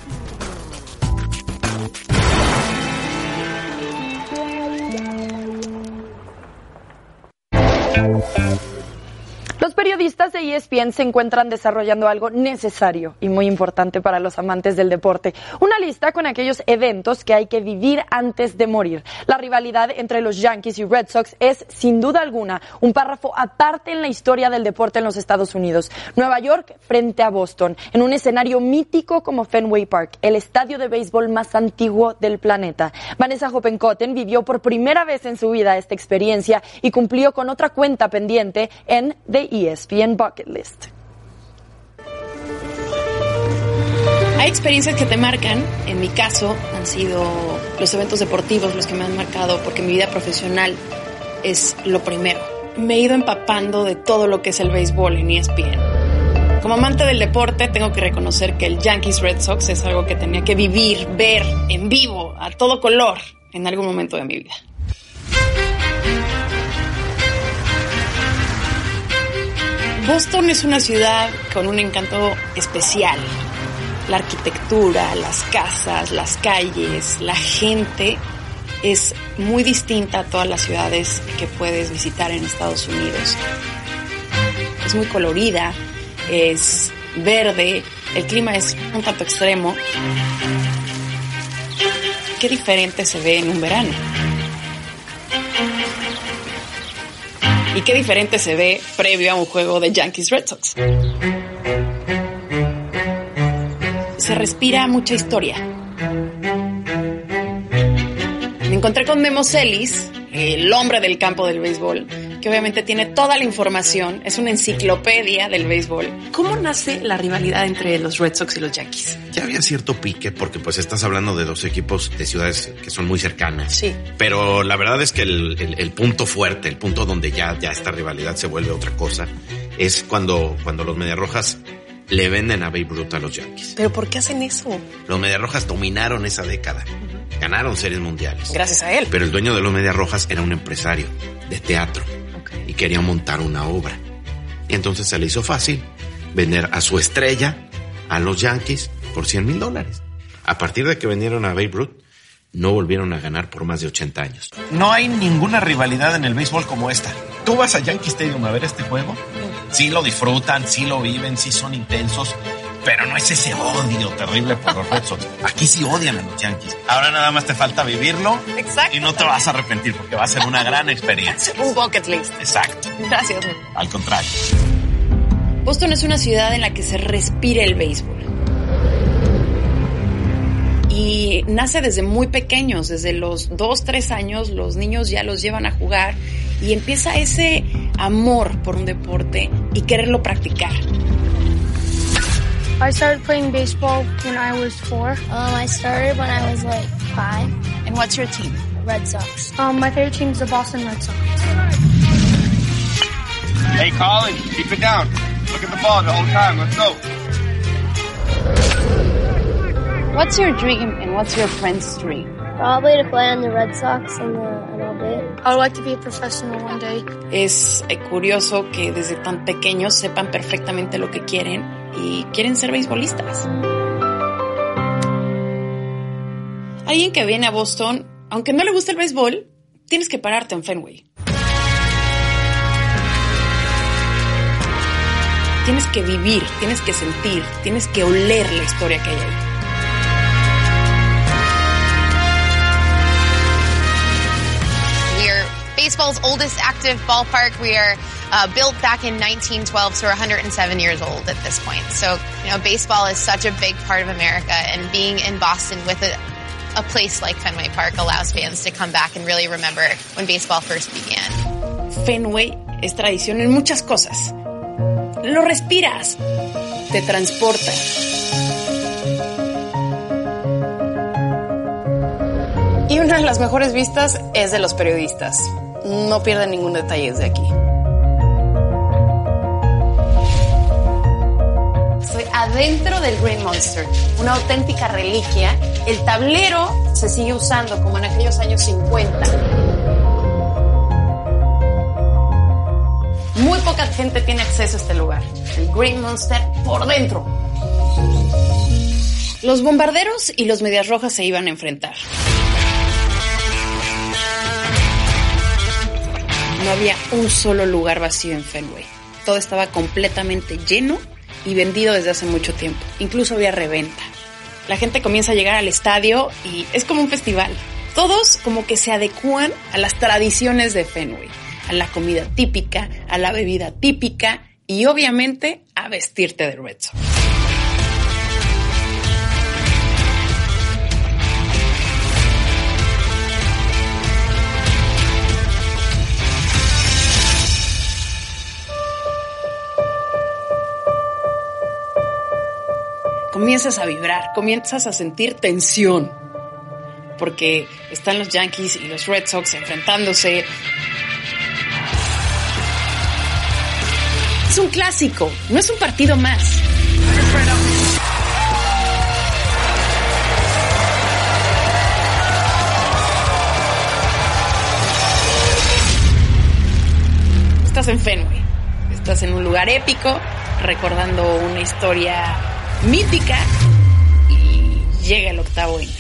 Thank you. Los periodistas de ESPN se encuentran desarrollando algo necesario y muy importante para los amantes del deporte. Una lista con aquellos eventos que hay que vivir antes de morir. La rivalidad entre los Yankees y Red Sox es, sin duda alguna, un párrafo aparte en la historia del deporte en los Estados Unidos. Nueva York frente a Boston, en un escenario mítico como Fenway Park, el estadio de béisbol más antiguo del planeta. Vanessa Hoppenkotten vivió por primera vez en su vida esta experiencia y cumplió con otra cuenta pendiente en The E ESPN Bucket List. Hay experiencias que te marcan. En mi caso han sido los eventos deportivos los que me han marcado porque mi vida profesional es lo primero. Me he ido empapando de todo lo que es el béisbol en ESPN. Como amante del deporte tengo que reconocer que el Yankees Red Sox es algo que tenía que vivir, ver en vivo, a todo color, en algún momento de mi vida. Boston es una ciudad con un encanto especial. La arquitectura, las casas, las calles, la gente es muy distinta a todas las ciudades que puedes visitar en Estados Unidos. Es muy colorida, es verde, el clima es un tanto extremo. Qué diferente se ve en un verano. Y qué diferente se ve previo a un juego de Yankees Red Sox. Se respira mucha historia. Me encontré con Memo Celis, el hombre del campo del béisbol, que obviamente tiene toda la información, es una enciclopedia del béisbol. ¿Cómo nace la rivalidad entre los Red Sox y los Yankees? Ya había cierto pique porque pues estás hablando de dos equipos de ciudades que son muy cercanas. Sí. Pero la verdad es que el, el- el punto fuerte, el punto donde ya, ya esta rivalidad se vuelve otra cosa, es cuando, cuando los Mediarrojas le venden a Babe Ruth a los Yankees. ¿Pero por qué hacen eso? Los Mediarrojas dominaron esa década. Ganaron series mundiales. Gracias a él. Pero el dueño de los Mediarrojas era un empresario de teatro y quería montar una obra. Y entonces se le hizo fácil vender a su estrella a los Yankees por 100 mil dólares. A partir de que vendieron a Babe Ruth, no volvieron a ganar por más de 80 años. No hay ninguna rivalidad en el béisbol como esta. Tú vas a Yankee Stadium a ver este juego. Sí lo disfrutan, sí lo viven, sí son intensos, pero no es ese odio terrible por los Red Sox. Aquí sí odian a los Yankees. Ahora nada más te falta vivirlo Exacto. y no te vas a arrepentir porque va a ser una gran experiencia. Un bucket list. Exacto. Gracias. Al contrario. Boston es una ciudad en la que se respira el béisbol. Y nace desde muy pequeños, desde los 2, 3 años, los niños ya los llevan a jugar y empieza ese amor por un deporte y quererlo practicar. I started playing baseball when I was four. Um, I started when I was like five. And what's your team? Red Sox. Um, my favorite team is the Boston Red Sox. Hey, Colin, keep it down. Look at the ball the whole time. Let's go. What's your dream and what's your friend's dream? Probably to play on the Red Sox and the MLB. I would like to be a professional one day. Es eh, curioso que desde tan pequeños sepan perfectamente lo que quieren y quieren ser beisbolistas. Alguien que viene a Boston, aunque no le guste el béisbol, tienes que pararte en Fenway. Tienes que vivir, tienes que sentir, tienes que oler la historia que hay ahí. Baseball's oldest active ballpark. We are uh, built back in 1912, so we're 107 years old at this point. So, you know, baseball is such a big part of America, and being in Boston with a, a place like Fenway Park allows fans to come back and really remember when baseball first began. Fenway es tradición en muchas cosas. Lo respiras, te transporta. Y una de las mejores vistas es de los periodistas. No pierden ningún detalle desde aquí. Adentro del Green Monster, una auténtica reliquia. El tablero se sigue usando como en aquellos años 50. Muy poca gente tiene acceso a este lugar. El Green Monster por dentro. Los bombarderos y los medias rojas se iban a enfrentar. No había un solo lugar vacío en Fenway. Todo estaba completamente lleno y vendido desde hace mucho tiempo. Incluso había reventa. La gente comienza a llegar al estadio y es como un festival. Todos como que se adecúan a las tradiciones de Fenway, a la comida típica, a la bebida típica y obviamente a vestirte de Red Sox. Comienzas a vibrar, comienzas a sentir tensión, porque están los Yankees y los Red Sox enfrentándose. Es un clásico, no es un partido más. Estás en Fenway, estás en un lugar épico, recordando una historia mítica y llega el octavo inning.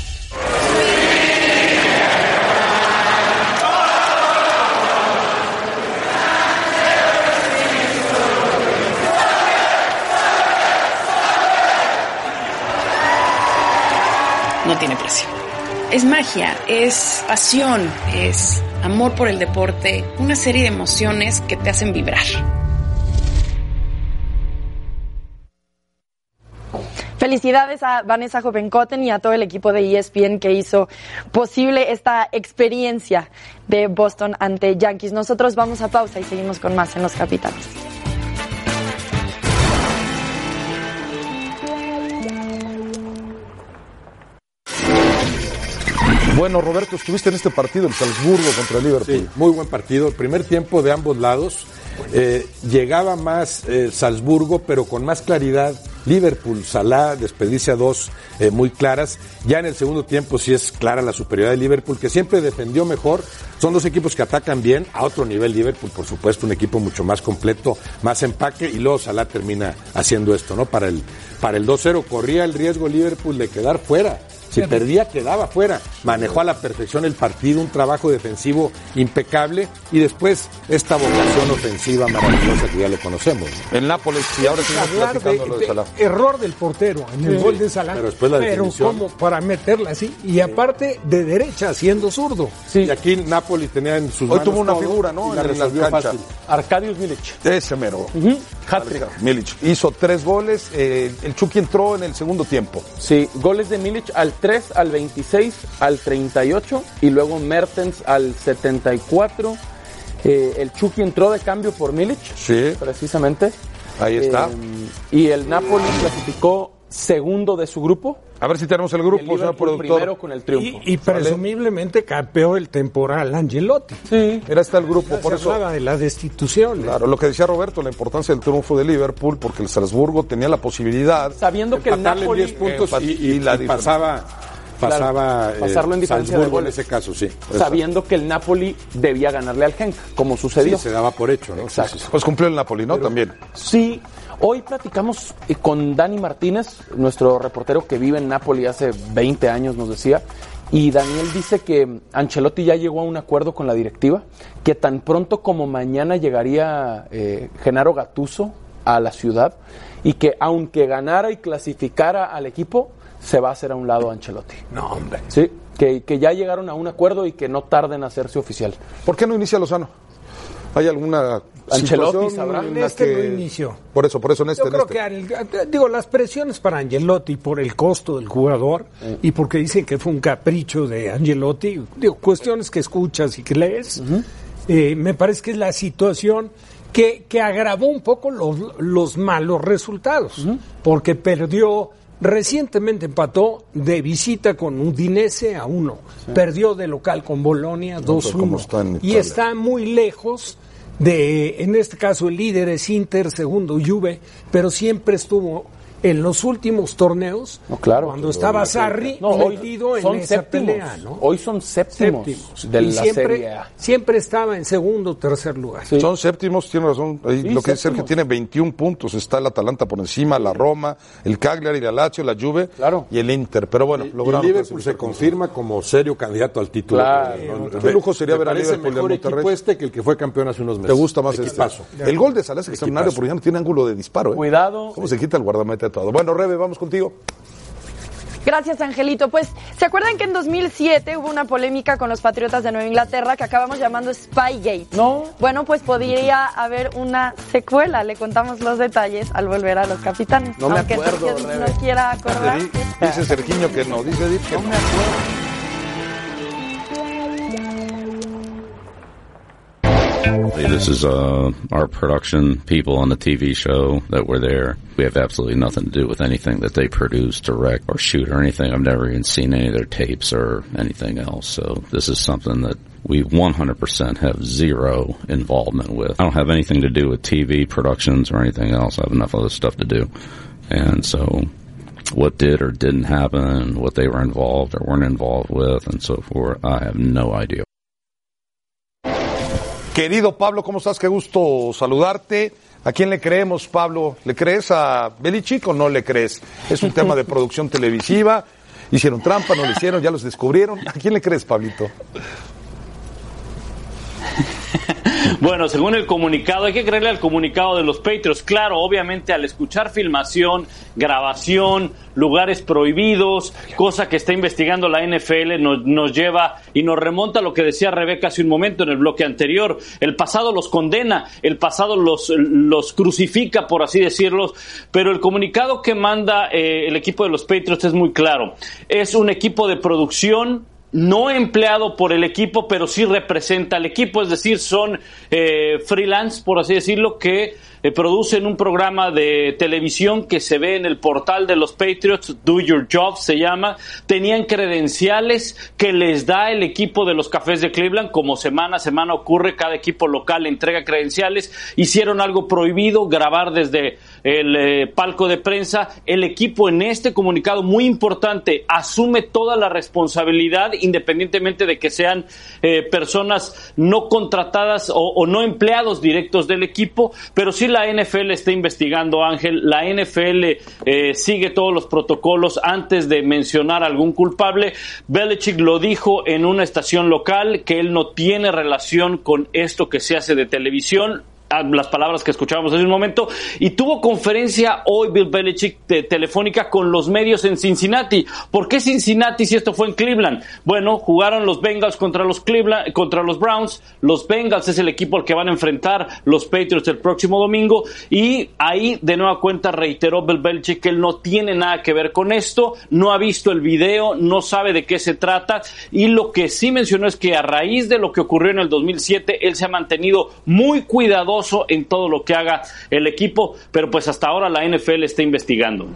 No tiene precio. Es magia, es pasión, es amor por el deporte, una serie de emociones que te hacen vibrar. Felicidades a Vanessa Jovencoten y a todo el equipo de ESPN que hizo posible esta experiencia de Boston ante Yankees. Nosotros vamos a pausa y seguimos con más en Los Capitanes. Bueno, Roberto, estuviste en este partido, en Salzburgo contra el Liverpool. Sí, muy buen partido. El primer tiempo de ambos lados. Eh, llegaba más eh, Salzburgo, pero con más claridad. Liverpool, Salah desperdicia dos eh, muy claras. Ya en el segundo tiempo sí es clara la superioridad de Liverpool, que siempre defendió mejor. Son dos equipos que atacan bien, a otro nivel Liverpool, por supuesto, un equipo mucho más completo, más empaque, y luego Salah termina haciendo esto, ¿no? Para el, para el 2-0 corría el riesgo Liverpool de quedar fuera. Si perdía, quedaba fuera. Manejó a la perfección el partido, un trabajo defensivo impecable y después esta vocación ofensiva maravillosa que ya lo conocemos. ¿no? El Nápoles, y ahora seguimos Hablar de- platicando lo de error del portero en el Sí. gol de Salah. Pero después la definición. como para meterla así. Y aparte de derecha, siendo zurdo. Y aquí Napoli tenía en sus Hoy manos tuvo una todo figura, ¿no? y la En la resolvió cancha. fácil. Arcadius Milic. Ese mero. Hat-trick. Milic hizo tres goles. eh, el Chucky entró en el segundo tiempo. Sí, goles de Milic al 3, al 26, al 38 y luego Mertens al 74. Eh, el Chucky entró de cambio por Milic, Sí, precisamente. ahí está. Eh, y el Napoli clasificó segundo de su grupo. A ver si tenemos el y el grupo, señor productor. primero con el triunfo. Y, y presumiblemente campeó el temporal Angelotti. Sí, era está el grupo, por Se eso. hablaba de la destitución. Claro, lo que decía Roberto, la importancia del triunfo de Liverpool, porque el Salzburgo tenía la posibilidad Sabiendo que el Napoli 10 puntos empat- y, y- y la y pasaba, pasaba Claro, pasarlo en eh, diferencia de Salzburgo en ese caso, sí. sabiendo que el Napoli debía ganarle al Genk, como Sí, sucedió. se daba por hecho, ¿no? Sí, Exacto. sí, sí. Pues cumplió el Napoli, ¿no? También. Sí, hoy platicamos eh, con Dani Martínez, nuestro reportero que vive en Nápoles hace 20 años, nos decía, y Daniel dice que Ancelotti ya llegó a un acuerdo con la directiva, que tan pronto como mañana llegaría eh, Genaro Gatuso a la ciudad y que aunque ganara y clasificara al equipo, se va a hacer a un lado Ancelotti. No, hombre. Sí, que, que ya llegaron a un acuerdo y que no tarden en hacerse oficial. ¿Por qué no inicia Lozano? ¿Hay alguna Ancelotti sabrá. en este que- no inició. Por eso, por eso en este, Yo en creo este. que, al- digo, las presiones para Angelotti por el costo del jugador y porque dicen que fue un capricho de Angelotti, digo, cuestiones que escuchas y que lees, eh, me parece que es la situación que, que agravó un poco los, los malos resultados, porque perdió recientemente empató de visita con Udinese a uno. Perdió de local con Bolonia No, pero ¿cómo 2-1. está en y está muy lejos de, en este caso el líder es Inter, segundo Juve, pero siempre estuvo en los últimos torneos, claro. cuando estaba Sarri No, hoy metido en son esa séptimos. pelea, ¿no? Hoy son séptimos, Séptimos. de y la siempre, Serie A. siempre estaba en segundo o tercer lugar. Son séptimos, tiene razón. Ahí Sí, lo que dice Sergio séptimos. tiene 21 puntos. Está el Atalanta por encima, la Roma, el Cagliari, la Lazio, la Juve y el Inter. Pero bueno, Y lograron Liverpool se confirma como serio candidato al título. Claro. No, Qué lujo sería ver a Liverpool y mejor Monterrey. equipo este que el que fue campeón hace unos ¿Te meses. gusta más este? Equipazo. El gol de Salah es extraordinario porque ya no tiene ángulo de disparo. ¿eh? Cuidado. ¿Cómo se quita el guardameta de todo? Bueno, Rebe, vamos contigo. Gracias, Angelito. Pues, ¿se acuerdan que en 2007 hubo una polémica con los Patriotas de Nueva Inglaterra que acabamos llamando Spygate? No. Bueno, pues podría haber una secuela. Le contamos los detalles al volver a los capitanes. No me Aunque acuerdo, Sergio Rebe. no quiera acordar. Dice Sergiño que no, dice Edith que no. This is uh, our production people on the TV show that were there. We have absolutely nothing to do with anything that they produce, direct, or shoot or anything. I've never even seen any of their tapes or anything else. So this is something that we 100% have zero involvement with. I don't have anything to do with TV productions or anything else. I have enough other stuff to do. And so what did or didn't happen, what they were involved or weren't involved with, and so forth, I have no idea. Querido Pablo, ¿cómo estás? Qué gusto saludarte. ¿A quién le creemos, Pablo? ¿Le crees a Belichick o no le crees? Es un tema de producción televisiva. Hicieron trampa, no lo hicieron, ya los descubrieron. ¿A quién le crees, Pablito? Bueno, según el comunicado, hay que creerle al comunicado de los Patriots. Claro, obviamente al escuchar filmación, grabación, lugares prohibidos, cosa que está investigando la NFL, nos, nos lleva y nos remonta a lo que decía Rebeca hace un momento en el bloque anterior. El pasado los condena, el pasado los, los crucifica, por así decirlo, pero el comunicado que manda eh, el equipo de los Patriots es muy claro. Es un equipo de producción no empleado por el equipo, pero sí representa al equipo, es decir, son eh, freelance, por así decirlo, que eh, producen un programa de televisión que se ve en el portal de los Patriots, Do Your Job se llama, tenían credenciales que les da el equipo de los Cafés de Cleveland, como semana a semana ocurre, cada equipo local entrega credenciales, hicieron algo prohibido, grabar desde el eh, palco de prensa, el equipo en este comunicado muy importante asume toda la responsabilidad independientemente de que sean eh, personas no contratadas o, no empleados directos del equipo, pero sí la NFL está investigando, Ángel, la NFL eh, sigue todos los protocolos. Antes de mencionar algún culpable. Belichick lo dijo en una estación local que él no tiene relación con esto que se hace de televisión las palabras que escuchábamos hace un momento, y tuvo conferencia hoy Bill Belichick telefónica con los medios en Cincinnati. ¿Por qué Cincinnati si esto fue en Cleveland? Bueno, jugaron los Bengals contra los Cleveland, contra los Browns. Los Bengals es el equipo al que van a enfrentar los Patriots el próximo domingo, y ahí de nueva cuenta reiteró Bill Belichick que él no tiene nada que ver con esto, no ha visto el video, no sabe de qué se trata, y lo que sí mencionó es que a raíz de lo que ocurrió en el 2007, él se ha mantenido muy cuidadoso en todo lo que haga el equipo, pero pues hasta ahora la NFL está investigando.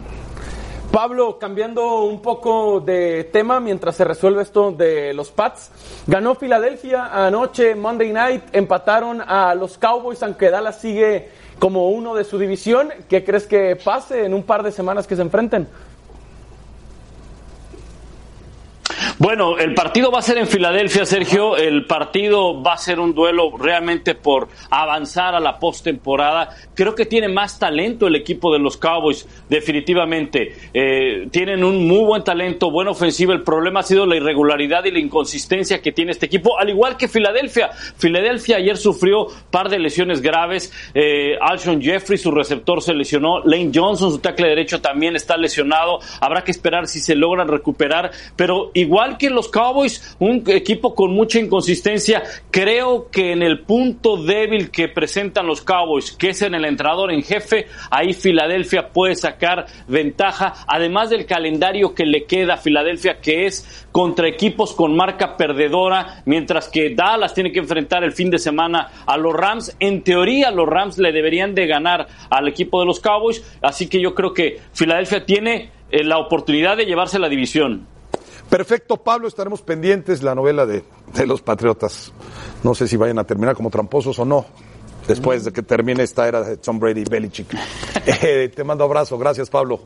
Pablo, cambiando un poco de tema mientras se resuelve esto de los Pats, ganó Filadelfia anoche, Monday Night, empataron a los Cowboys, aunque Dallas sigue como uno de su división. ¿Qué crees que pase en un par de semanas que se enfrenten? Bueno, el partido va a ser en Filadelfia, Sergio. El partido va a ser un duelo realmente por avanzar a la postemporada. Creo que tiene más talento el equipo de los Cowboys, definitivamente. Eh, tienen un muy buen talento, buena ofensiva. El problema ha sido la irregularidad y la inconsistencia que tiene este equipo, al igual que Filadelfia. Filadelfia ayer sufrió par de lesiones graves. Eh, Alshon Jeffrey, su receptor, se lesionó. Lane Johnson, su tackle derecho, también está lesionado. Habrá que esperar si se logran recuperar. Pero igual que los Cowboys, un equipo con mucha inconsistencia, creo que en el punto débil que presentan los Cowboys, que es en el entrenador en jefe, ahí Filadelfia puede sacar ventaja, además del calendario que le queda a Filadelfia, que es contra equipos con marca perdedora, mientras que Dallas tiene que enfrentar el fin de semana a los Rams. En teoría, los Rams le deberían de ganar al equipo de los Cowboys, así que yo creo que Filadelfia tiene eh, la oportunidad de llevarse la división. Perfecto, Pablo, estaremos pendientes la novela de, de los Patriotas. No sé si vayan a terminar como tramposos o no, después de que termine esta era de Tom Brady y Belichick. Eh, te mando abrazo, gracias Pablo.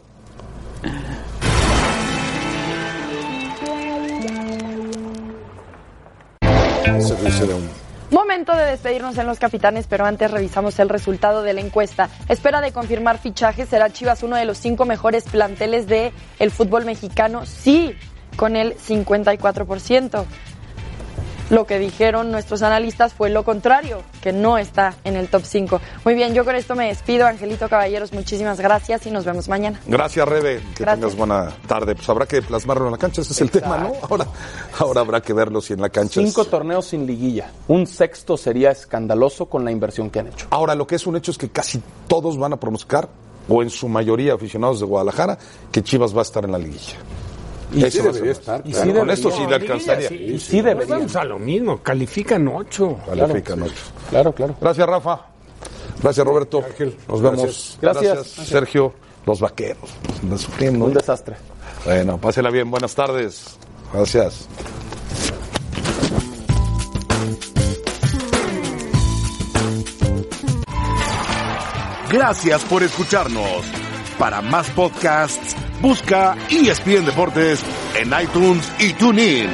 Momento de despedirnos en los capitanes, pero antes revisamos el resultado de la encuesta. Espera de confirmar fichajes, será Chivas uno de los cinco mejores planteles de el fútbol mexicano. Sí, con el 54%. Lo que dijeron nuestros analistas fue lo contrario, que no está en el top 5. Muy bien, yo con esto me despido. Angelito Caballeros, muchísimas gracias y nos vemos mañana. Gracias, Rebe. Que Gracias. tengas buena tarde. Pues habrá que plasmarlo en la cancha, ese es el tema, ¿no? Ahora, ahora habrá que verlo si en la cancha es- Cinco torneos sin liguilla. Un sexto sería escandaloso con la inversión que han hecho. Ahora, lo que es un hecho es que casi todos van a pronosticar, o en su mayoría aficionados de Guadalajara, que Chivas va a estar en la liguilla. Y sí debería estar, Y claro. sí, con esto sí le alcanzaría. sí, Y sí, sí debería. Vamos a lo mismo, califican ocho. Califican ocho. Claro, claro. Gracias, Rafa. Gracias, Roberto. Nos vemos. Gracias. Sergio. Los vaqueros. Sufriendo. Un desastre. Bueno, pásela bien. Buenas tardes. Gracias. Gracias por escucharnos. Para más podcasts, busca ESPN Deportes en iTunes y TuneIn.